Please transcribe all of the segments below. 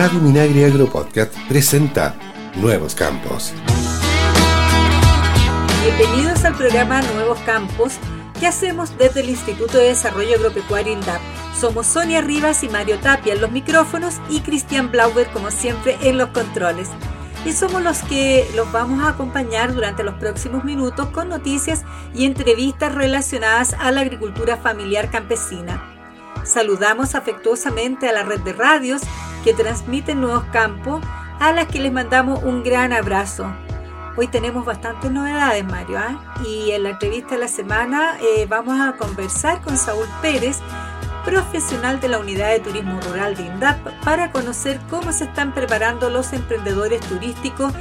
Radio Minagri Agro Podcast presenta Nuevos Campos. Bienvenidos al programa Nuevos Campos que hacemos desde el Instituto de Desarrollo Agropecuario INDAP. Somos Sonia Rivas y Mario Tapia en los micrófonos y Cristian Blauber como siempre en los controles. Y somos los que los vamos a acompañar durante los próximos minutos con noticias y entrevistas relacionadas a la agricultura familiar campesina. Saludamos afectuosamente a la red de radios que transmiten Nuevos Campos, a las que les mandamos un gran abrazo. Hoy tenemos bastantes novedades, Mario, ¿ah? y en la entrevista de la semana eh, vamos a conversar con Saúl Pérez, profesional de la Unidad de Turismo Rural de INDAP, para conocer cómo se están preparando los emprendedores turísticos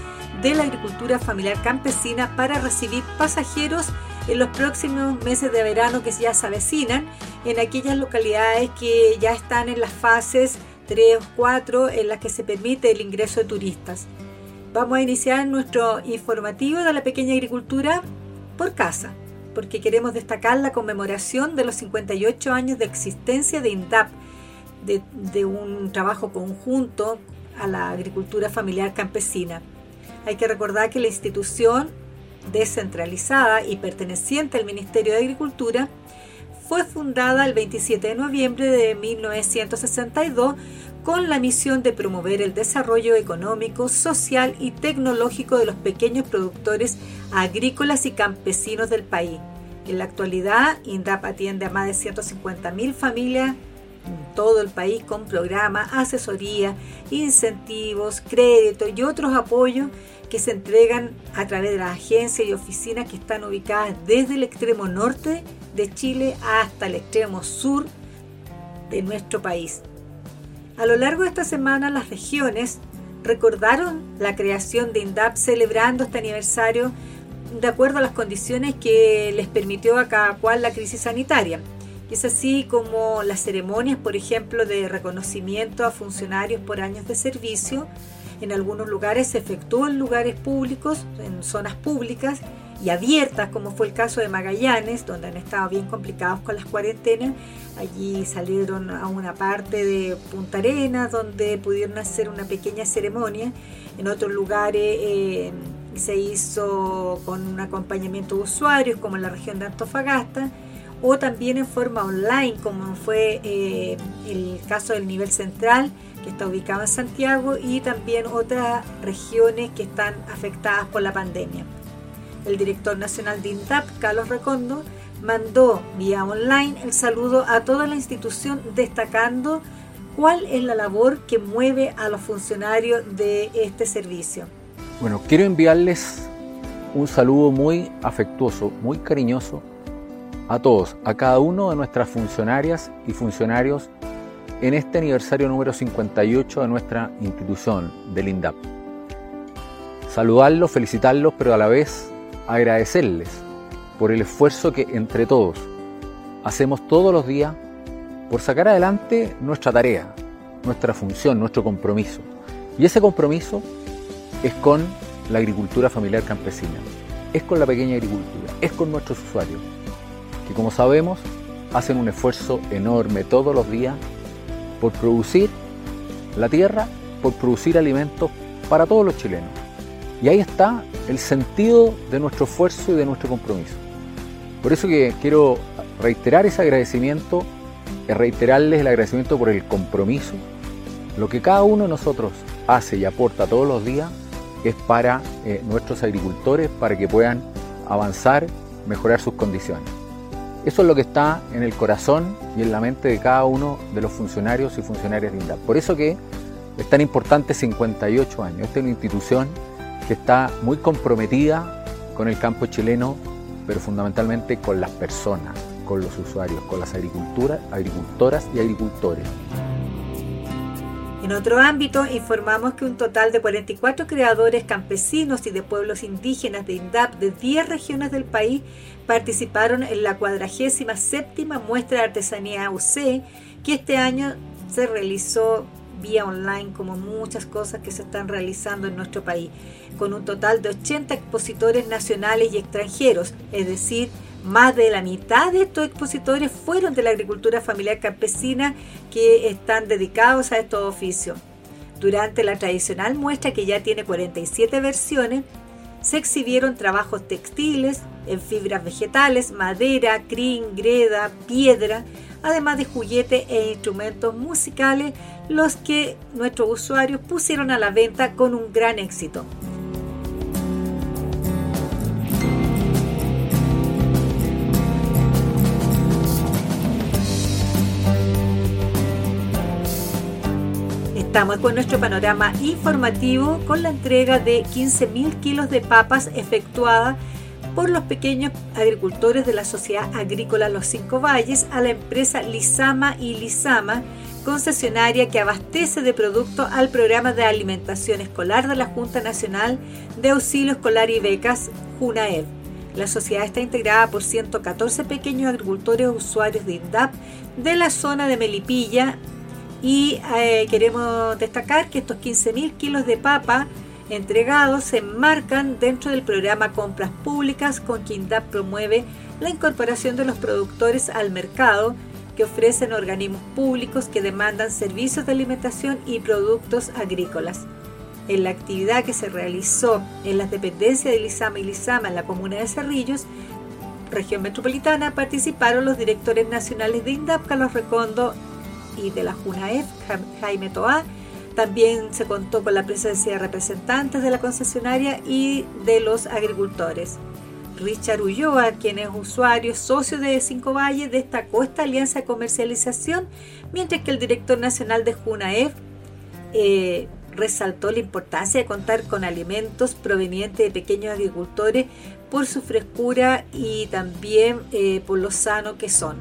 de la agricultura familiar campesina para recibir pasajeros en los próximos meses de verano que ya se avecinan en aquellas localidades que ya están en las fases 3 o 4 en las que se permite el ingreso de turistas. Vamos a iniciar nuestro informativo de la pequeña agricultura por casa, porque queremos destacar la conmemoración de los 58 años de existencia de INDAP, de, de un trabajo conjunto a la agricultura familiar campesina. Hay que recordar que la institución descentralizada y perteneciente al Ministerio de Agricultura fue fundada el 27 de noviembre de 1962 con la misión de promover el desarrollo económico, social y tecnológico de los pequeños productores agrícolas y campesinos del país. En la actualidad, INDAP atiende a más de 150.000 familias en todo el país con programas, asesoría, incentivos, créditos y otros apoyos que se entregan a través de las agencias y oficinas que están ubicadas desde el extremo norte de Chile hasta el extremo sur de nuestro país. A lo largo de esta semana las regiones recordaron la creación de INDAP celebrando este aniversario de acuerdo a las condiciones que les permitió a cada cual la crisis sanitaria. Es así como las ceremonias, por ejemplo, de reconocimiento a funcionarios por años de servicio, en algunos lugares se efectuó en lugares públicos, en zonas públicas, y abiertas, como fue el caso de Magallanes, donde han estado bien complicados con las cuarentenas. Allí salieron a una parte de Punta Arenas, donde pudieron hacer una pequeña ceremonia. En otros lugares eh, se hizo con un acompañamiento de usuarios, como en la región de Antofagasta, o también en forma online, como fue eh, el caso del nivel central, que está ubicado en Santiago, y también otras regiones que están afectadas por la pandemia el director nacional de INDAP, Carlos Recondo, mandó vía online el saludo a toda la institución destacando cuál es la labor que mueve a los funcionarios de este servicio. Bueno, quiero enviarles un saludo muy afectuoso, muy cariñoso a todos, a cada uno de nuestras funcionarias y funcionarios en este aniversario número 58 de nuestra institución, del INDAP. Saludarlos, felicitarlos, pero a la vez agradecerles por el esfuerzo que entre todos hacemos todos los días por sacar adelante nuestra tarea, nuestra función, nuestro compromiso. Y ese compromiso es con la agricultura familiar campesina, es con la pequeña agricultura, es con nuestros usuarios, que como sabemos hacen un esfuerzo enorme todos los días por producir la tierra, por producir alimentos para todos los chilenos. Y ahí está el sentido de nuestro esfuerzo y de nuestro compromiso. Por eso que quiero reiterar ese agradecimiento, reiterarles el agradecimiento por el compromiso. Lo que cada uno de nosotros hace y aporta todos los días es para eh, nuestros agricultores, para que puedan avanzar, mejorar sus condiciones. Eso es lo que está en el corazón y en la mente de cada uno de los funcionarios y funcionarias de INDAP. Por eso que es tan importante 58 años. Esta es una institución que está muy comprometida con el campo chileno, pero fundamentalmente con las personas, con los usuarios, con las agriculturas, agricultoras y agricultores. En otro ámbito, informamos que un total de 44 creadores campesinos y de pueblos indígenas de INDAP de 10 regiones del país participaron en la 47 muestra de artesanía UC, que este año se realizó vía online, como muchas cosas que se están realizando en nuestro país, con un total de 80 expositores nacionales y extranjeros, es decir, más de la mitad de estos expositores fueron de la agricultura familiar campesina que están dedicados a estos oficios. Durante la tradicional muestra, que ya tiene 47 versiones, se exhibieron trabajos textiles en fibras vegetales, madera, crin, greda, piedra, además de juguetes e instrumentos musicales, los que nuestros usuarios pusieron a la venta con un gran éxito. Estamos con nuestro panorama informativo con la entrega de 15.000 kilos de papas efectuada por los pequeños agricultores de la Sociedad Agrícola Los Cinco Valles a la empresa Lizama y Lizama, concesionaria que abastece de productos al programa de alimentación escolar de la Junta Nacional de Auxilio Escolar y Becas, JUNAEB. La sociedad está integrada por 114 pequeños agricultores usuarios de INDAP de la zona de Melipilla y eh, queremos destacar que estos 15.000 kilos de papa entregados se enmarcan dentro del programa Compras Públicas con que INDAP promueve la incorporación de los productores al mercado que ofrecen organismos públicos que demandan servicios de alimentación y productos agrícolas. En la actividad que se realizó en las dependencias de Lizama y Lizama en la comuna de Cerrillos, región metropolitana, participaron los directores nacionales de INDAP, Carlos Recondo y de la JUNAEF, Jaime Toá, también se contó con la presencia de representantes de la concesionaria y de los agricultores. Richard Ulloa, quien es usuario socio de Cinco Valles, destacó esta alianza de comercialización, mientras que el director nacional de Junaef eh, resaltó la importancia de contar con alimentos provenientes de pequeños agricultores por su frescura y también eh, por lo sano que son.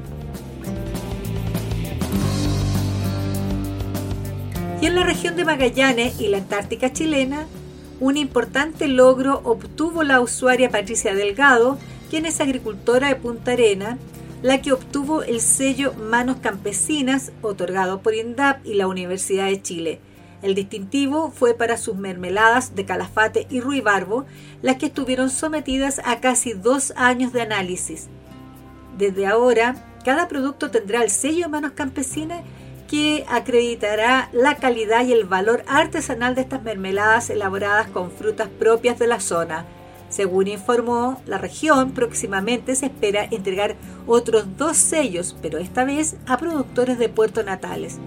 Y en la región de Magallanes y la Antártica chilena, un importante logro obtuvo la usuaria Patricia Delgado, quien es agricultora de Punta Arena, la que obtuvo el sello Manos Campesinas, otorgado por INDAP y la Universidad de Chile. El distintivo fue para sus mermeladas de calafate y ruibarbo, las que estuvieron sometidas a casi dos años de análisis. Desde ahora, cada producto tendrá el sello Manos Campesinas que acreditará la calidad y el valor artesanal de estas mermeladas elaboradas con frutas propias de la zona. Según informó la región, próximamente se espera entregar otros dos sellos, pero esta vez a productores de Puerto Natales.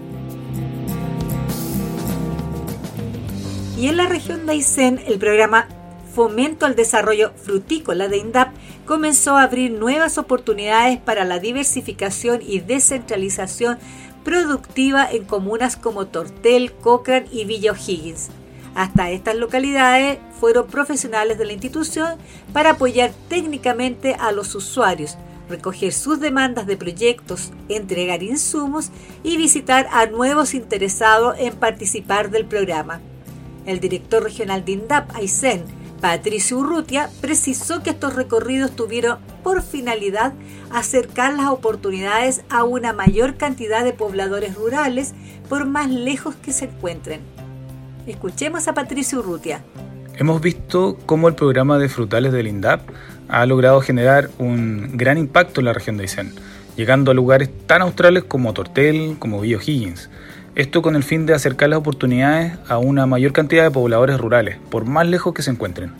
Y en la región de Aysén, el programa Fomento al Desarrollo Frutícola de INDAP comenzó a abrir nuevas oportunidades para la diversificación y descentralización productiva en comunas como Tortel, Cochrane y Villa O'Higgins. Hasta estas localidades fueron profesionales de la institución para apoyar técnicamente a los usuarios, recoger sus demandas de proyectos, entregar insumos y visitar a nuevos interesados en participar del programa. El director regional de INDAP, Aysén, Patricio Urrutia, precisó que estos recorridos tuvieron por finalidad acercar las oportunidades a una mayor cantidad de pobladores rurales por más lejos que se encuentren. Escuchemos a Patricio Urrutia. Hemos visto cómo el programa de frutales del INDAP ha logrado generar un gran impacto en la región de Aysén, llegando a lugares tan australes como Tortel, como Villa Higgins. Esto con el fin de acercar las oportunidades a una mayor cantidad de pobladores rurales, por más lejos que se encuentren.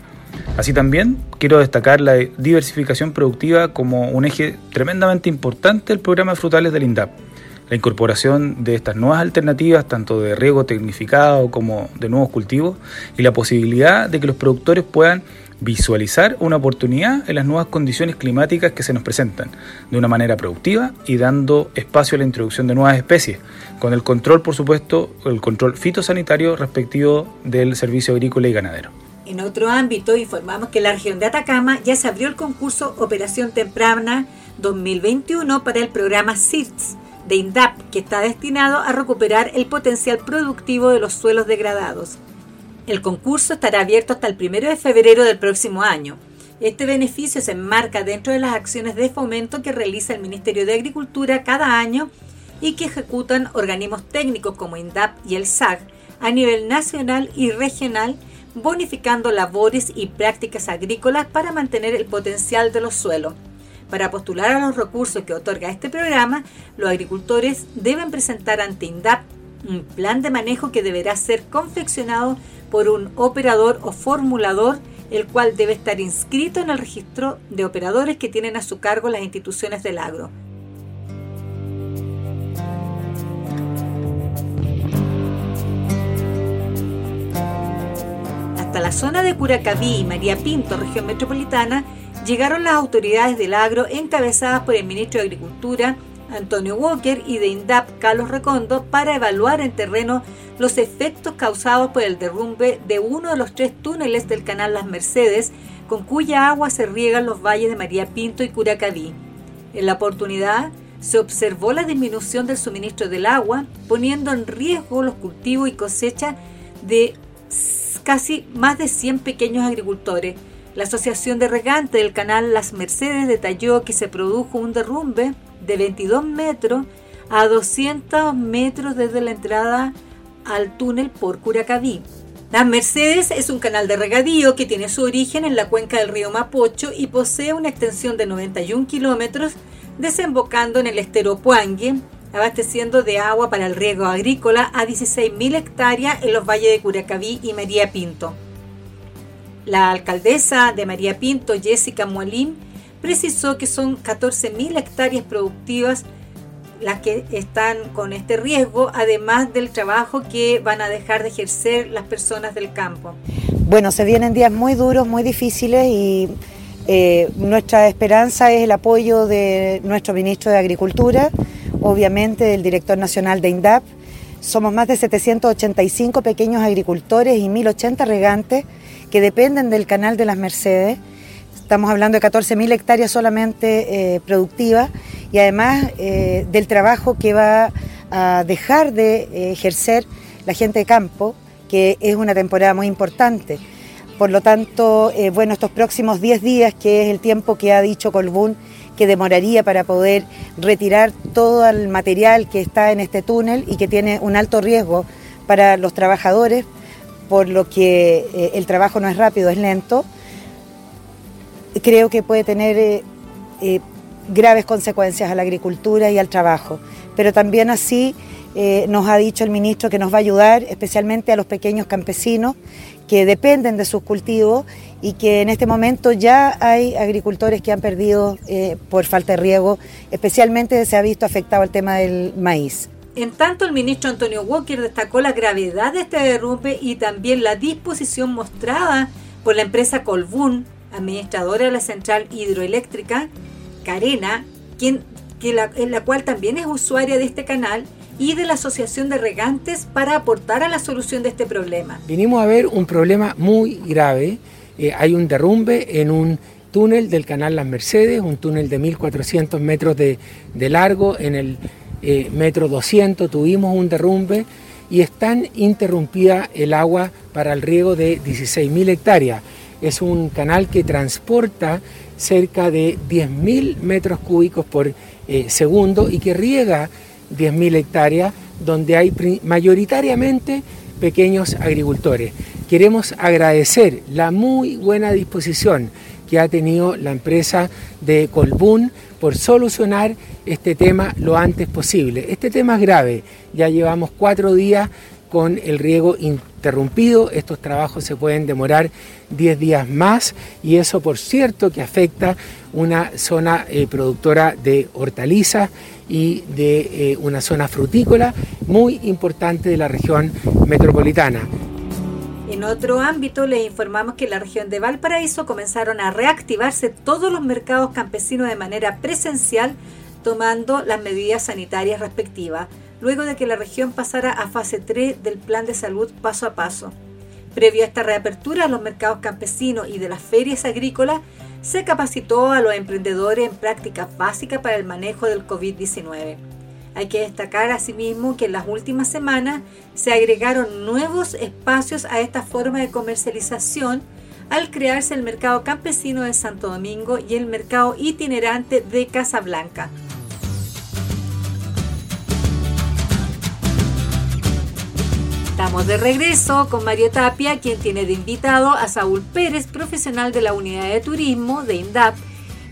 Así también quiero destacar la diversificación productiva como un eje tremendamente importante del programa de frutales del INDAP. La incorporación de estas nuevas alternativas, tanto de riego tecnificado como de nuevos cultivos, y la posibilidad de que los productores puedan visualizar una oportunidad en las nuevas condiciones climáticas que se nos presentan, de una manera productiva y dando espacio a la introducción de nuevas especies, con el control, por supuesto, el control fitosanitario respectivo del servicio agrícola y ganadero. En otro ámbito, informamos que la región de Atacama ya se abrió el concurso Operación Temprana 2021 para el programa CIRTS de INDAP, que está destinado a recuperar el potencial productivo de los suelos degradados. El concurso estará abierto hasta el 1 de febrero del próximo año. Este beneficio se enmarca dentro de las acciones de fomento que realiza el Ministerio de Agricultura cada año y que ejecutan organismos técnicos como INDAP y el SAG a nivel nacional y regional, bonificando labores y prácticas agrícolas para mantener el potencial de los suelos. Para postular a los recursos que otorga este programa, los agricultores deben presentar ante INDAP un plan de manejo que deberá ser confeccionado por un operador o formulador, el cual debe estar inscrito en el registro de operadores que tienen a su cargo las instituciones del agro. Zona de Curacaví y María Pinto, región metropolitana, llegaron las autoridades del agro encabezadas por el ministro de Agricultura, Antonio Walker, y de INDAP, Carlos Recondo, para evaluar en terreno los efectos causados por el derrumbe de uno de los tres túneles del canal Las Mercedes, con cuya agua se riegan los valles de María Pinto y Curacaví. En la oportunidad, se observó la disminución del suministro del agua, poniendo en riesgo los cultivos y cosechas de casi más de 100 pequeños agricultores. La Asociación de Regantes del canal Las Mercedes detalló que se produjo un derrumbe de 22 metros a 200 metros desde la entrada al túnel por Curacaví. Las Mercedes es un canal de regadío que tiene su origen en la cuenca del río Mapocho y posee una extensión de 91 kilómetros desembocando en el estero Puangue, abasteciendo de agua para el riego agrícola a 16.000 hectáreas en los valles de Curacaví y María Pinto. La alcaldesa de María Pinto, Jessica Molín, precisó que son 14.000 hectáreas productivas las que están con este riesgo, además del trabajo que van a dejar de ejercer las personas del campo. Bueno, se vienen días muy duros, muy difíciles y eh, nuestra esperanza es el apoyo de nuestro ministro de Agricultura, obviamente del director nacional de INDAP. Somos más de 785 pequeños agricultores y 1080 regantes que dependen del canal de las Mercedes. Estamos hablando de 14.000 hectáreas solamente eh, productivas y además eh, del trabajo que va a dejar de ejercer la gente de campo, que es una temporada muy importante. Por lo tanto, eh, bueno, estos próximos 10 días, que es el tiempo que ha dicho Colbún que demoraría para poder retirar todo el material que está en este túnel y que tiene un alto riesgo para los trabajadores, por lo que eh, el trabajo no es rápido, es lento, creo que puede tener eh, graves consecuencias a la agricultura y al trabajo. Pero también así nos ha dicho el ministro que nos va a ayudar especialmente a los pequeños campesinos que dependen de sus cultivos y que en este momento ya hay agricultores que han perdido eh, por falta de riego, especialmente se ha visto afectado el tema del maíz. En tanto, el ministro Antonio Walker destacó la gravedad de este derrumbe y también la disposición mostrada por la empresa Colbún, administradora de la central hidroeléctrica Carena, quien, que la, la cual también es usuaria de este canal, y de la Asociación de Regantes para aportar a la solución de este problema. Vinimos a ver un problema muy grave. Eh, hay un derrumbe en un túnel del canal Las Mercedes, un túnel de 1.400 metros de, largo. En el eh, metro 200 tuvimos un derrumbe y están interrumpida el agua para el riego de 16.000 hectáreas. Es un canal que transporta cerca de 10.000 metros cúbicos por eh, segundo y que riega 10.000 hectáreas, donde hay mayoritariamente pequeños agricultores. Queremos agradecer la muy buena disposición que ha tenido la empresa de Colbún por solucionar este tema lo antes posible. Este tema es grave, ya llevamos cuatro días con el riego interrumpido, estos trabajos se pueden demorar 10 días más y eso por cierto que afecta una zona eh, productora de hortalizas y de eh, una zona frutícola muy importante de la región metropolitana. En otro ámbito, les informamos que en la región de Valparaíso comenzaron a reactivarse todos los mercados campesinos de manera presencial, tomando las medidas sanitarias respectivas, luego de que la región pasara a fase 3 del plan de salud paso a paso. Previo a esta reapertura, los mercados campesinos y de las ferias agrícolas se capacitó a los emprendedores en prácticas básicas para el manejo del COVID-19. Hay que destacar asimismo que en las últimas semanas se agregaron nuevos espacios a esta forma de comercialización al crearse el mercado campesino de Santo Domingo y el mercado itinerante de Casablanca. Estamos de regreso con Mario Tapia, quien tiene de invitado a Saúl Pérez, profesional de la unidad de turismo de INDAP,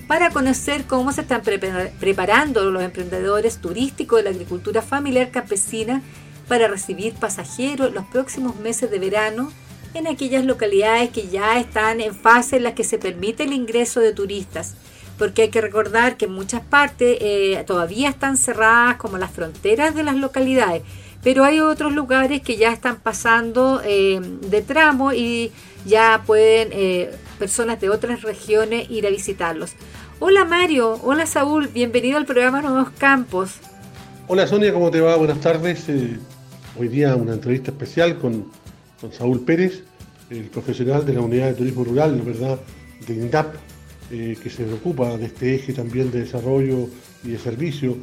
para conocer cómo se están preparando los emprendedores turísticos de la agricultura familiar campesina para recibir pasajeros los próximos meses de verano en aquellas localidades que ya están en fase en las que se permite el ingreso de turistas. Porque hay que recordar que en muchas partes eh, todavía están cerradas como las fronteras de las localidades, pero hay otros lugares que ya están pasando eh, de tramo y ya pueden eh, personas de otras regiones ir a visitarlos. Hola Mario, hola Saúl, bienvenido al programa Nuevos Campos. Hola Sonia, ¿cómo te va? Buenas tardes. hoy día una entrevista especial con con Saúl Pérez, el profesional de la Unidad de Turismo Rural, ¿verdad? de INDAP, eh, que se preocupa de este eje también de desarrollo y de servicio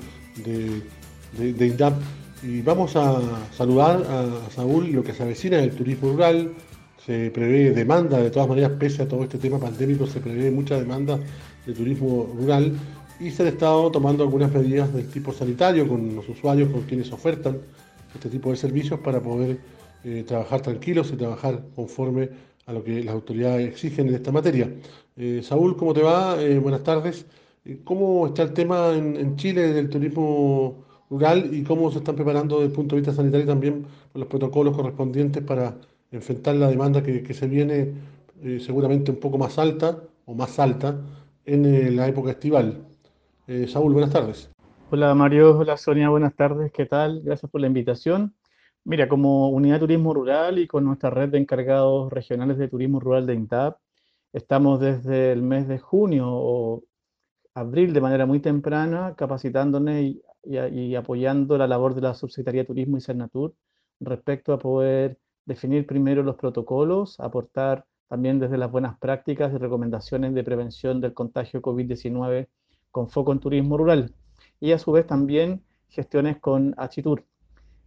de, INDAP. Y vamos a saludar a Saúl lo que se avecina del turismo rural. Se prevé demanda, de todas maneras, pese a todo este tema pandémico, se prevé mucha demanda de turismo rural y se han estado tomando algunas medidas del tipo sanitario con los usuarios, con quienes ofertan este tipo de servicios para poder eh, trabajar tranquilos y trabajar conforme a lo que las autoridades exigen en esta materia. Eh, Saúl, ¿cómo te va? Eh, buenas tardes. ¿Cómo está el tema en, Chile del turismo rural y cómo se están preparando desde el punto de vista sanitario también los protocolos correspondientes para enfrentar la demanda que, se viene seguramente un poco más alta o más alta en la época estival? Saúl, buenas tardes. Hola Mario, hola Sonia, buenas tardes, ¿qué tal? Gracias por la invitación. Mira, como unidad de turismo rural y con nuestra red de encargados regionales de turismo rural de INTAP, estamos desde el mes de junio o abril de manera muy temprana capacitándonos y, apoyando la labor de la Subsecretaría de Turismo y Cernatur respecto a poder definir primero los protocolos, aportar también desde las buenas prácticas y recomendaciones de prevención del contagio COVID-19 con foco en turismo rural y a su vez también gestiones con Achitur,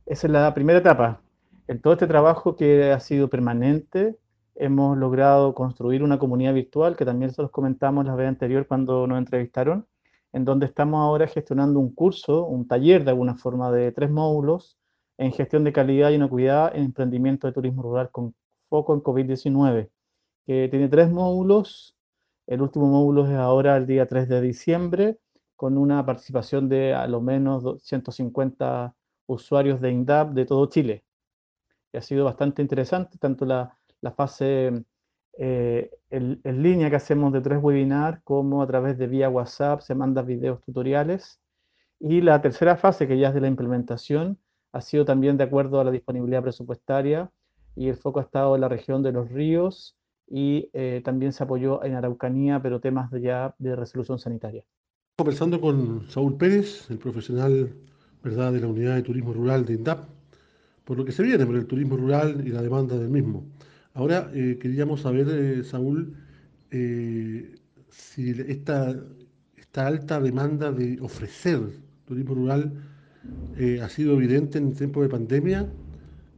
esa es la primera etapa. En todo este trabajo que ha sido permanente, hemos logrado construir una comunidad virtual, que también se los comentamos la vez anterior cuando nos entrevistaron, en donde estamos ahora gestionando un curso, un taller de alguna forma de tres módulos en gestión de calidad y inocuidad en emprendimiento de turismo rural con foco en COVID-19, que tiene tres módulos. El último módulo es ahora el día 3 de diciembre, con una participación de a lo menos 150 usuarios de INDAP de todo Chile. Y ha sido bastante interesante, tanto la, fase eh, en, línea que hacemos de tres webinars, como a través de vía WhatsApp se mandan videos tutoriales. Y la tercera fase, que ya es de la implementación, ha sido también de acuerdo a la disponibilidad presupuestaria y el foco ha estado en la región de los ríos y eh, también se apoyó en Araucanía, pero temas ya de resolución sanitaria. Conversando con Saúl Pérez, el profesional ¿verdad? de la unidad de turismo rural de INDAP, por lo que se viene por el turismo rural y la demanda del mismo. Ahora eh, queríamos saber, eh, Saúl, eh, si esta, alta demanda de ofrecer turismo rural ha sido evidente en tiempo de pandemia,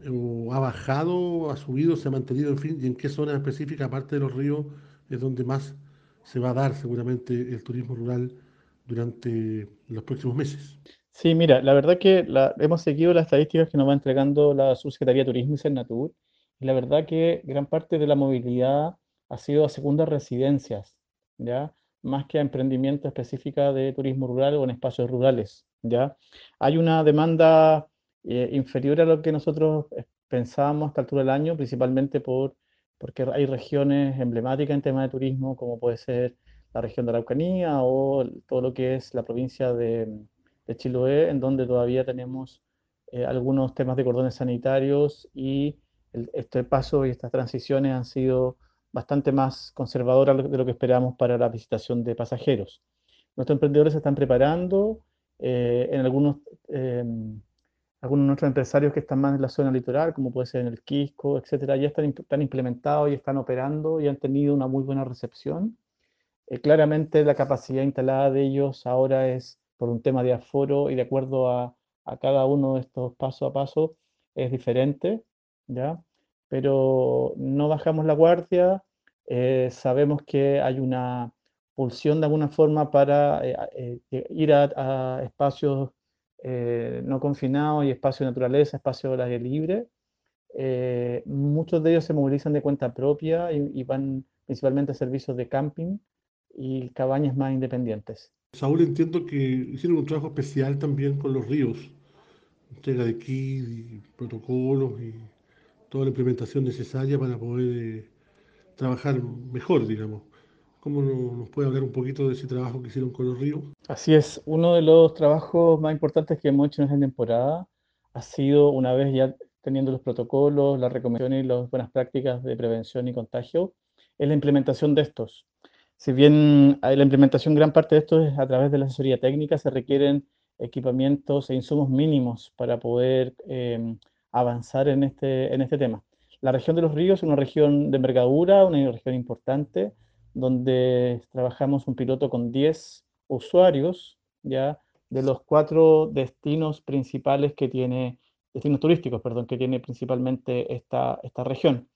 o ha bajado, ha subido, se ha mantenido, en fin, y en qué zona específica, aparte de los ríos, es donde más se va a dar seguramente el turismo rural durante los próximos meses. Sí, mira, la verdad que hemos seguido las estadísticas que nos va entregando la Subsecretaría de Turismo y Cernatur, y la verdad que gran parte de la movilidad ha sido a segundas residencias, ¿ya? Más que a emprendimiento específica de turismo rural o en espacios rurales, ¿ya? Hay una demanda eh, inferior a lo que nosotros eh, pensábamos a esta altura del año, principalmente por, porque hay regiones emblemáticas en tema de turismo, como puede ser la región de Araucanía o todo lo que es la provincia de de Chiloé, en donde todavía tenemos eh, algunos temas de cordones sanitarios y este paso y estas transiciones han sido bastante más conservadoras de lo que esperamos para la visitación de pasajeros. Nuestros emprendedores se están preparando, eh, en algunos, em, algunos de nuestros empresarios que están más en la zona litoral, como puede ser en el Quisco, etcétera, ya están, están implementados y están operando y han tenido una muy buena recepción. Eh, claramente la capacidad instalada de ellos ahora es por un tema de aforo y de acuerdo a, cada uno de estos paso a paso es diferente, ¿ya? Pero no bajamos la guardia, eh, sabemos que hay una pulsión de alguna forma para eh, eh, ir a, espacios no confinados y espacios de naturaleza, espacios de aire libre. muchos de ellos se movilizan de cuenta propia y, y van principalmente a servicios de camping y cabañas más independientes. Saúl, entiendo que hicieron un trabajo especial también con los ríos, entrega de kits y protocolos y toda la implementación necesaria para poder eh, trabajar mejor, digamos. ¿Cómo nos puede hablar un poquito de ese trabajo que hicieron con los ríos? Así es, uno de los trabajos más importantes que hemos hecho en esta temporada ha sido, una vez ya teniendo los protocolos, las recomendaciones y las buenas prácticas de prevención y contagio, es la implementación de estos. Si bien la implementación, gran parte de esto es a través de la asesoría técnica, se requieren equipamientos e insumos mínimos para poder em, avanzar en este, en este tema. La región de los ríos es una región de envergadura, una región importante, donde trabajamos un piloto con 10 usuarios, ya de los cuatro destinos principales que tiene, destinos turísticos, perdón, que tiene principalmente esta, esta región.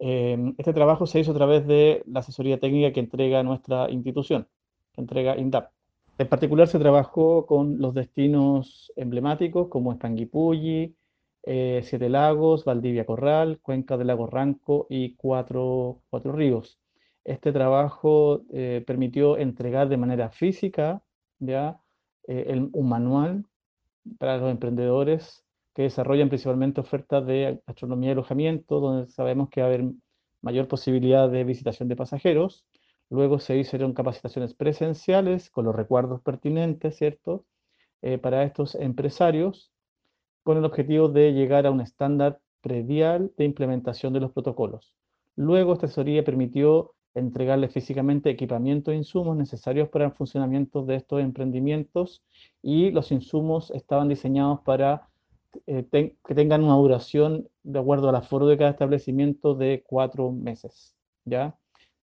Eh, este trabajo se hizo a través de la asesoría técnica que entrega nuestra institución, que entrega INDAP. En particular se trabajó con los destinos emblemáticos como Espanguipulli, eh, Siete Lagos, Valdivia Corral, Cuenca del Lago Ranco y Cuatro, Cuatro Ríos. Este trabajo eh, permitió entregar de manera física ya, eh, un manual para los emprendedores que desarrollan principalmente ofertas de astronomía y alojamiento, donde sabemos que va a haber mayor posibilidad de visitación de pasajeros. Luego se hicieron capacitaciones presenciales con los recuerdos pertinentes, ¿cierto? Para estos empresarios, con el objetivo de llegar a un estándar predial de implementación de los protocolos. Luego, esta asesoría permitió entregarle físicamente equipamiento e insumos necesarios para el funcionamiento de estos emprendimientos y los insumos estaban diseñados para eh, que tengan una duración de acuerdo al aforo de cada establecimiento de cuatro meses. ¿ya?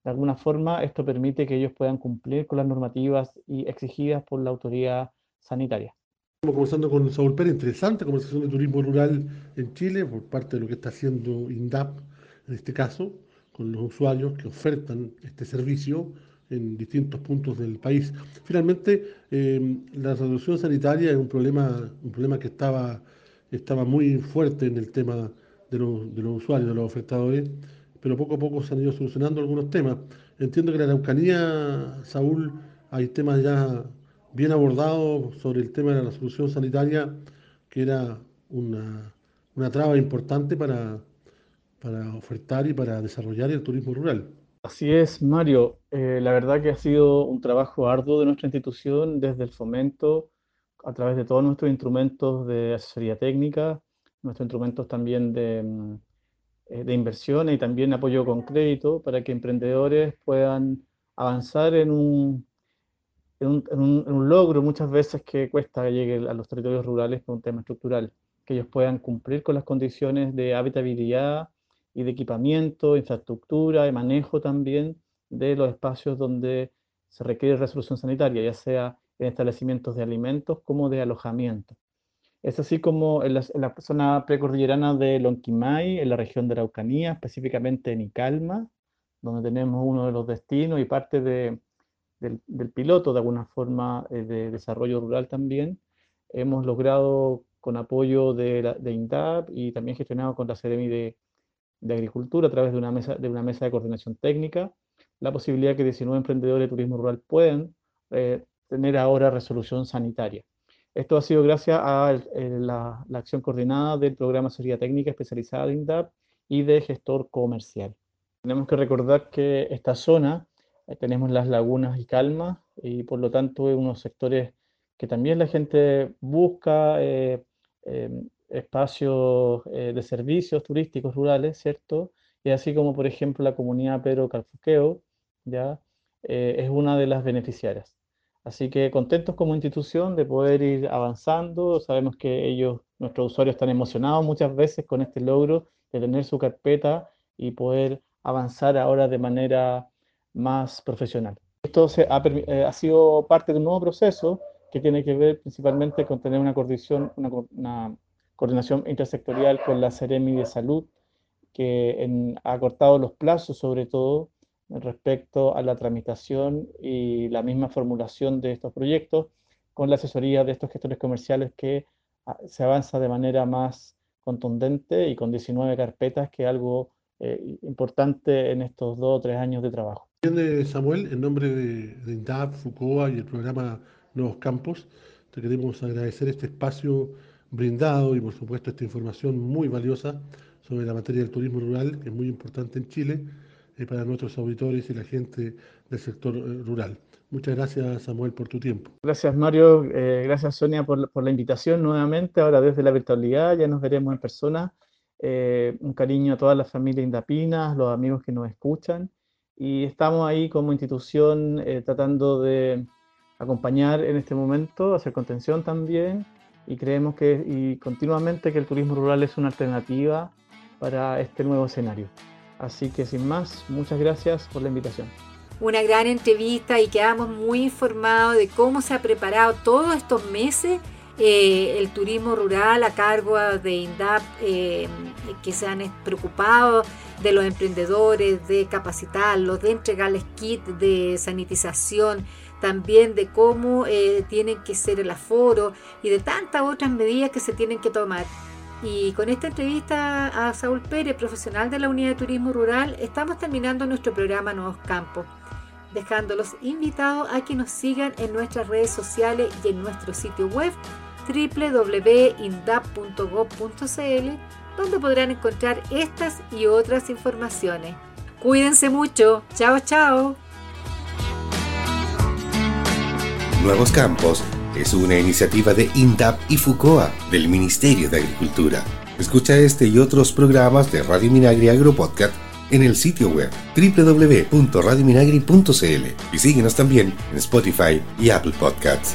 De alguna forma, esto permite que ellos puedan cumplir con las normativas y exigidas por la autoridad sanitaria. Estamos conversando con Saúl Pérez, interesante conversación de turismo rural en Chile por parte de lo que está haciendo INDAP en este caso con los usuarios que ofertan este servicio en distintos puntos del país. Finalmente, eh, la reducción sanitaria es un problema, un problema que estaba, estaba muy fuerte en el tema de los, de los usuarios, de los ofertadores, pero poco a poco se han ido solucionando algunos temas. Entiendo que la Araucanía, Saúl, hay temas ya bien abordados sobre el tema de la solución sanitaria, que era una, una traba importante para, para ofertar y para desarrollar el turismo rural. Así es, Mario. Eh, la verdad que ha sido un trabajo arduo de nuestra institución desde el fomento, a través de todos nuestros instrumentos de asesoría técnica, nuestros instrumentos también de, mm, eh, de inversión y también apoyo con crédito para que emprendedores puedan avanzar en un, en un, logro muchas veces que cuesta que llegue a los territorios rurales por un tema estructural, que ellos puedan cumplir con las condiciones de habitabilidad, y de equipamiento, infraestructura, de manejo también de los espacios donde se requiere resolución sanitaria, ya sea en establecimientos de alimentos como de alojamiento. Es así como en la, zona precordillerana de Lonquimay, en la región de Araucanía, específicamente en Icalma, donde tenemos uno de los destinos y parte de, del, piloto, de alguna forma, eh, de desarrollo rural también, hemos logrado con apoyo de, de INDAP y también gestionado con la CEREMI de, Agricultura a través de una mesa de, una mesa de coordinación técnica, la posibilidad que 19 emprendedores de turismo rural pueden eh, tener ahora resolución sanitaria. Esto ha sido gracias a la, acción coordinada del programa Asesoría Técnica especializada de INDAP y de gestor comercial. Tenemos que recordar que esta zona eh, tenemos las lagunas y calmas y por lo tanto es unos sectores que también la gente busca eh, espacios eh, de servicios turísticos rurales, ¿cierto? Y así como, por ejemplo, la comunidad Pedro Calfuqueo, ¿ya? Eh, es una de las beneficiarias. Así que contentos como institución de poder ir avanzando. Sabemos que ellos, nuestros usuarios, están emocionados muchas veces con este logro de tener su carpeta y poder avanzar ahora de manera más profesional. Esto se ha, eh, ha, sido parte de un nuevo proceso que tiene que ver principalmente con tener una coordinación, una, una coordinación intersectorial con la Ceremi de Salud, que ha cortado los plazos, sobre todo respecto a la tramitación y la misma formulación de estos proyectos, con la asesoría de estos gestores comerciales que ah, se avanza de manera más contundente y con 19 carpetas, que es algo eh, importante en estos dos o tres años de trabajo. Samuel, en nombre de, de INDAP, FUCOA y el programa Nuevos Campos, te queremos agradecer este espacio brindado y por supuesto esta información muy valiosa sobre la materia del turismo rural, que es muy importante en Chile eh, para nuestros auditores y la gente del sector eh, rural. Muchas gracias Samuel por tu tiempo. Gracias Mario, eh, gracias Sonia por, por, la invitación nuevamente, ahora desde la virtualidad, ya nos veremos en persona. un cariño a todas las familias indapinas, los amigos que nos escuchan y estamos ahí como institución tratando de acompañar en este momento, hacer contención también y creemos que y continuamente que el turismo rural es una alternativa para este nuevo escenario. Así que sin más, muchas gracias por la invitación. Una gran entrevista y quedamos muy informados de cómo se ha preparado todos estos meses eh, el turismo rural a cargo de INDAP, eh, que se han preocupado de los emprendedores, de capacitarlos, de entregarles kits de sanitización, también de cómo eh, tienen que ser el aforo y de tantas otras medidas que se tienen que tomar. Y con esta entrevista a Saúl Pérez, profesional de la Unidad de Turismo Rural, estamos terminando nuestro programa Nuevos Campos, dejándolos invitados a que nos sigan en nuestras redes sociales y en nuestro sitio web www.indap.gov.cl, donde podrán encontrar estas y otras informaciones. Cuídense mucho. Chao, chao. Nuevos Campos es una iniciativa de INDAP y FUCOA del Ministerio de Agricultura. Escucha este y otros programas de Radio Minagri Agro Podcast en el sitio web www.radiominagri.cl y síguenos también en Spotify y Apple Podcasts.